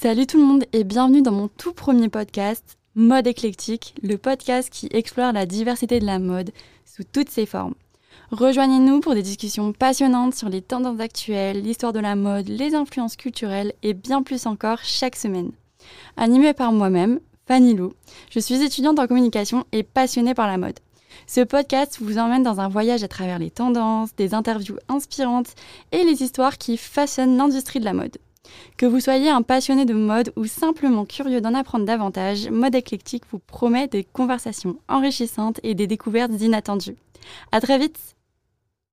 Salut tout le monde et bienvenue dans mon tout premier podcast, Mode éclectique, le podcast qui explore la diversité de la mode sous toutes ses formes. Rejoignez-nous pour des discussions passionnantes sur les tendances actuelles, l'histoire de la mode, les influences culturelles et bien plus encore chaque semaine. Animée par moi-même, Fanny Lou, je suis étudiante en communication et passionnée par la mode. Ce podcast vous emmène dans un voyage à travers les tendances, des interviews inspirantes et les histoires qui façonnent l'industrie de la mode. Que vous soyez un passionné de mode ou simplement curieux d'en apprendre davantage, Mode éclectique vous promet des conversations enrichissantes et des découvertes inattendues. À très vite!